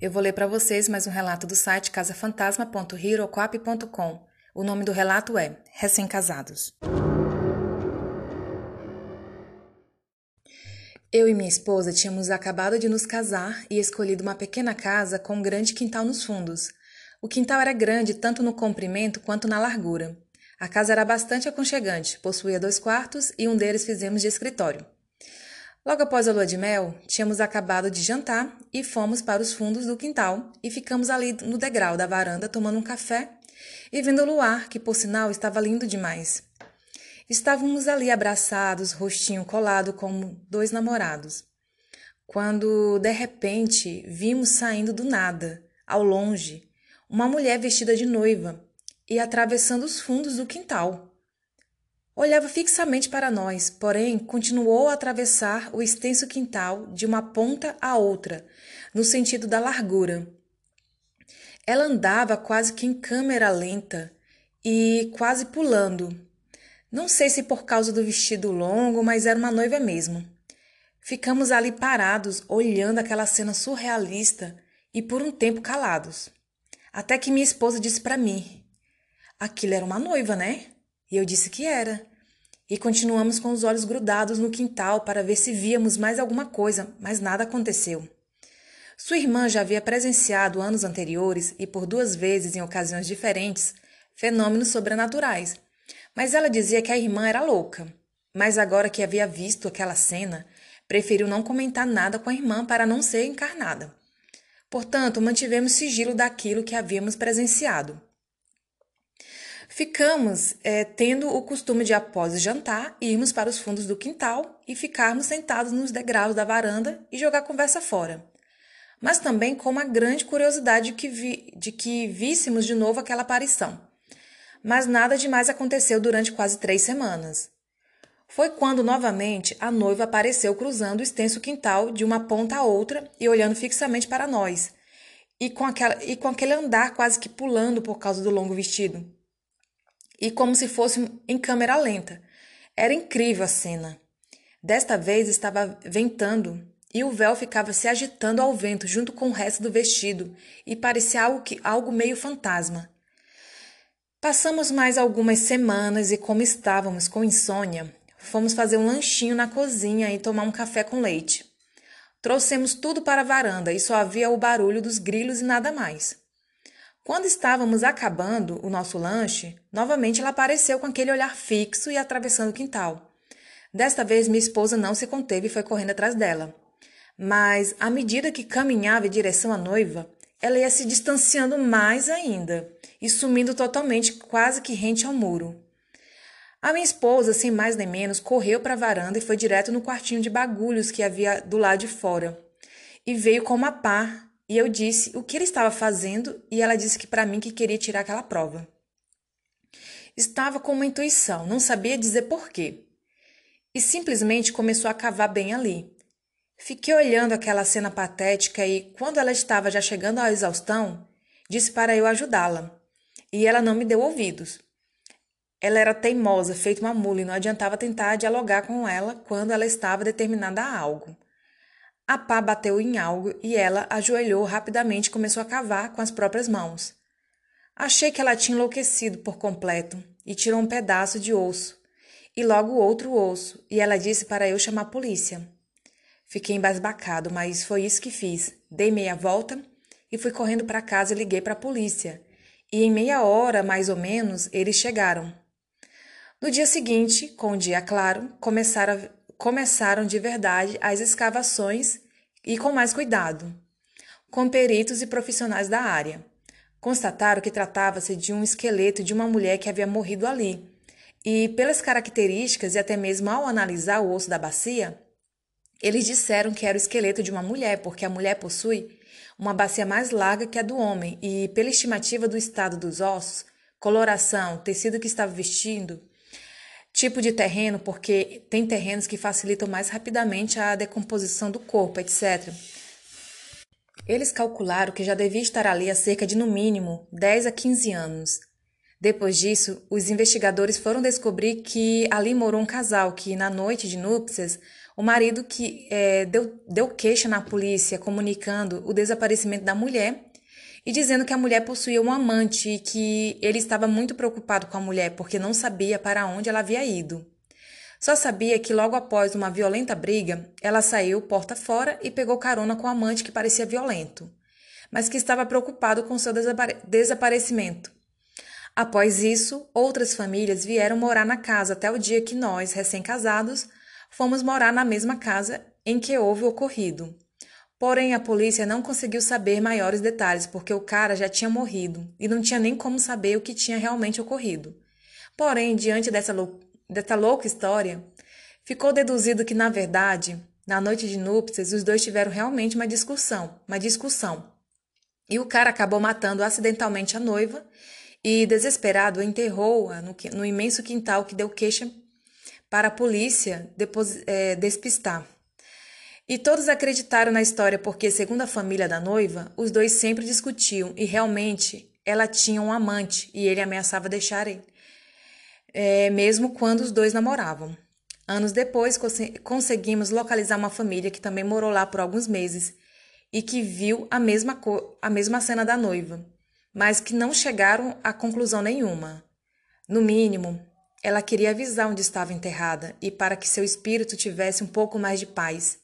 Eu vou ler para vocês mais um relato do site casafantasma.heroquap.com. O nome do relato é Recém-Casados. Eu e minha esposa tínhamos acabado de nos casar e escolhido uma pequena casa com um grande quintal nos fundos. O quintal era grande tanto no comprimento quanto na largura. A casa era bastante aconchegante, possuía dois quartos e um deles fizemos de escritório. Logo após a lua de mel, tínhamos acabado de jantar e fomos para os fundos do quintal e ficamos ali no degrau da varanda tomando um café e vendo o luar, que por sinal estava lindo demais. Estávamos ali abraçados, rostinho colado como dois namorados. Quando, de repente, vimos saindo do nada, ao longe, uma mulher vestida de noiva e atravessando os fundos do quintal. Olhava fixamente para nós, porém continuou a atravessar o extenso quintal de uma ponta a outra, no sentido da largura. Ela andava quase que em câmera lenta e quase pulando. Não sei se por causa do vestido longo, mas era uma noiva mesmo. Ficamos ali parados, olhando aquela cena surrealista e por um tempo calados. Até que minha esposa disse para mim: Aquilo era uma noiva, né? E eu disse que era. E continuamos com os olhos grudados no quintal para ver se víamos mais alguma coisa, mas nada aconteceu. Sua irmã já havia presenciado anos anteriores e por duas vezes em ocasiões diferentes fenômenos sobrenaturais, mas ela dizia que a irmã era louca. Mas agora que havia visto aquela cena, preferiu não comentar nada com a irmã para não ser encarnada. Portanto, mantivemos sigilo daquilo que havíamos presenciado. Ficamos é, tendo o costume de, após jantar, irmos para os fundos do quintal e ficarmos sentados nos degraus da varanda e jogar conversa fora. Mas também com uma grande curiosidade de que, vi, de que víssemos de novo aquela aparição. Mas nada demais aconteceu durante quase três semanas. Foi quando novamente a noiva apareceu cruzando o extenso quintal de uma ponta a outra e olhando fixamente para nós, e com, aquela, e com aquele andar quase que pulando por causa do longo vestido e como se fosse em câmera lenta. Era incrível a cena. Desta vez estava ventando e o véu ficava se agitando ao vento junto com o resto do vestido e parecia algo, que, algo meio fantasma. Passamos mais algumas semanas e, como estávamos com insônia, fomos fazer um lanchinho na cozinha e tomar um café com leite. Trouxemos tudo para a varanda e só havia o barulho dos grilos e nada mais. Quando estávamos acabando o nosso lanche, novamente ela apareceu com aquele olhar fixo e atravessando o quintal. Desta vez, minha esposa não se conteve e foi correndo atrás dela. Mas, à medida que caminhava em direção à noiva, ela ia se distanciando mais ainda e sumindo totalmente, quase que rente ao muro. A minha esposa, sem mais nem menos, correu para a varanda e foi direto no quartinho de bagulhos que havia do lado de fora. E veio com uma pá e eu disse o que ele estava fazendo e ela disse que para mim que queria tirar aquela prova. Estava com uma intuição, não sabia dizer porquê. E simplesmente começou a cavar bem ali. Fiquei olhando aquela cena patética e, quando ela estava já chegando à exaustão, disse para eu ajudá-la. E ela não me deu ouvidos. Ela era teimosa, feito uma mula, e não adiantava tentar dialogar com ela quando ela estava determinada a algo. A pá bateu em algo e ela ajoelhou rapidamente e começou a cavar com as próprias mãos. Achei que ela tinha enlouquecido por completo e tirou um pedaço de osso e logo outro osso, e ela disse para eu chamar a polícia. Fiquei embasbacado, mas foi isso que fiz. Dei meia volta e fui correndo para casa e liguei para a polícia. E em meia hora, mais ou menos, eles chegaram. No dia seguinte, com o dia claro, começaram começaram de verdade as escavações e com mais cuidado, com peritos e profissionais da área. Constataram que tratava-se de um esqueleto de uma mulher que havia morrido ali, e pelas características e até mesmo ao analisar o osso da bacia, eles disseram que era o esqueleto de uma mulher, porque a mulher possui uma bacia mais larga que a do homem, e pela estimativa do estado dos ossos, coloração, tecido que estava vestindo, tipo de terreno, porque tem terrenos que facilitam mais rapidamente a decomposição do corpo, etc. Eles calcularam que já devia estar ali há cerca de no mínimo 10 a 15 anos. Depois disso, os investigadores foram descobrir que ali morou um casal que, na noite de núpcias, o marido que é, deu, deu queixa na polícia comunicando o desaparecimento da mulher e dizendo que a mulher possuía um amante e que ele estava muito preocupado com a mulher porque não sabia para onde ela havia ido. Só sabia que logo após uma violenta briga, ela saiu porta fora e pegou carona com o amante que parecia violento, mas que estava preocupado com seu desapare desaparecimento Após isso, outras famílias vieram morar na casa até o dia que nós, recém-casados, fomos morar na mesma casa em que houve o ocorrido. Porém, a polícia não conseguiu saber maiores detalhes porque o cara já tinha morrido e não tinha nem como saber o que tinha realmente ocorrido. Porém, diante dessa, lou dessa louca história, ficou deduzido que, na verdade, na noite de núpcias, os dois tiveram realmente uma discussão, uma discussão. E o cara acabou matando acidentalmente a noiva e, desesperado, enterrou-a no, no, imenso quintal que deu queixa para a polícia depos, é, despistar. E todos acreditaram na história porque, segundo a família da noiva, os dois sempre discutiam e realmente ela tinha um amante e ele ameaçava deixar ele, é, mesmo quando os dois namoravam. Anos depois, conseguimos localizar uma família que também morou lá por alguns meses e que viu a mesma, a mesma cena da noiva mas que não chegaram a conclusão nenhuma. No mínimo, ela queria avisar onde estava enterrada e para que seu espírito tivesse um pouco mais de paz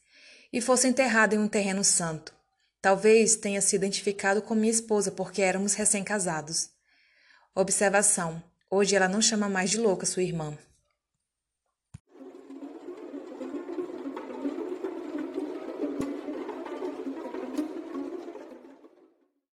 e fosse enterrada em um terreno santo. Talvez tenha se identificado com minha esposa porque éramos recém-casados. Observação: hoje ela não chama mais de louca sua irmã.